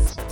Podcast.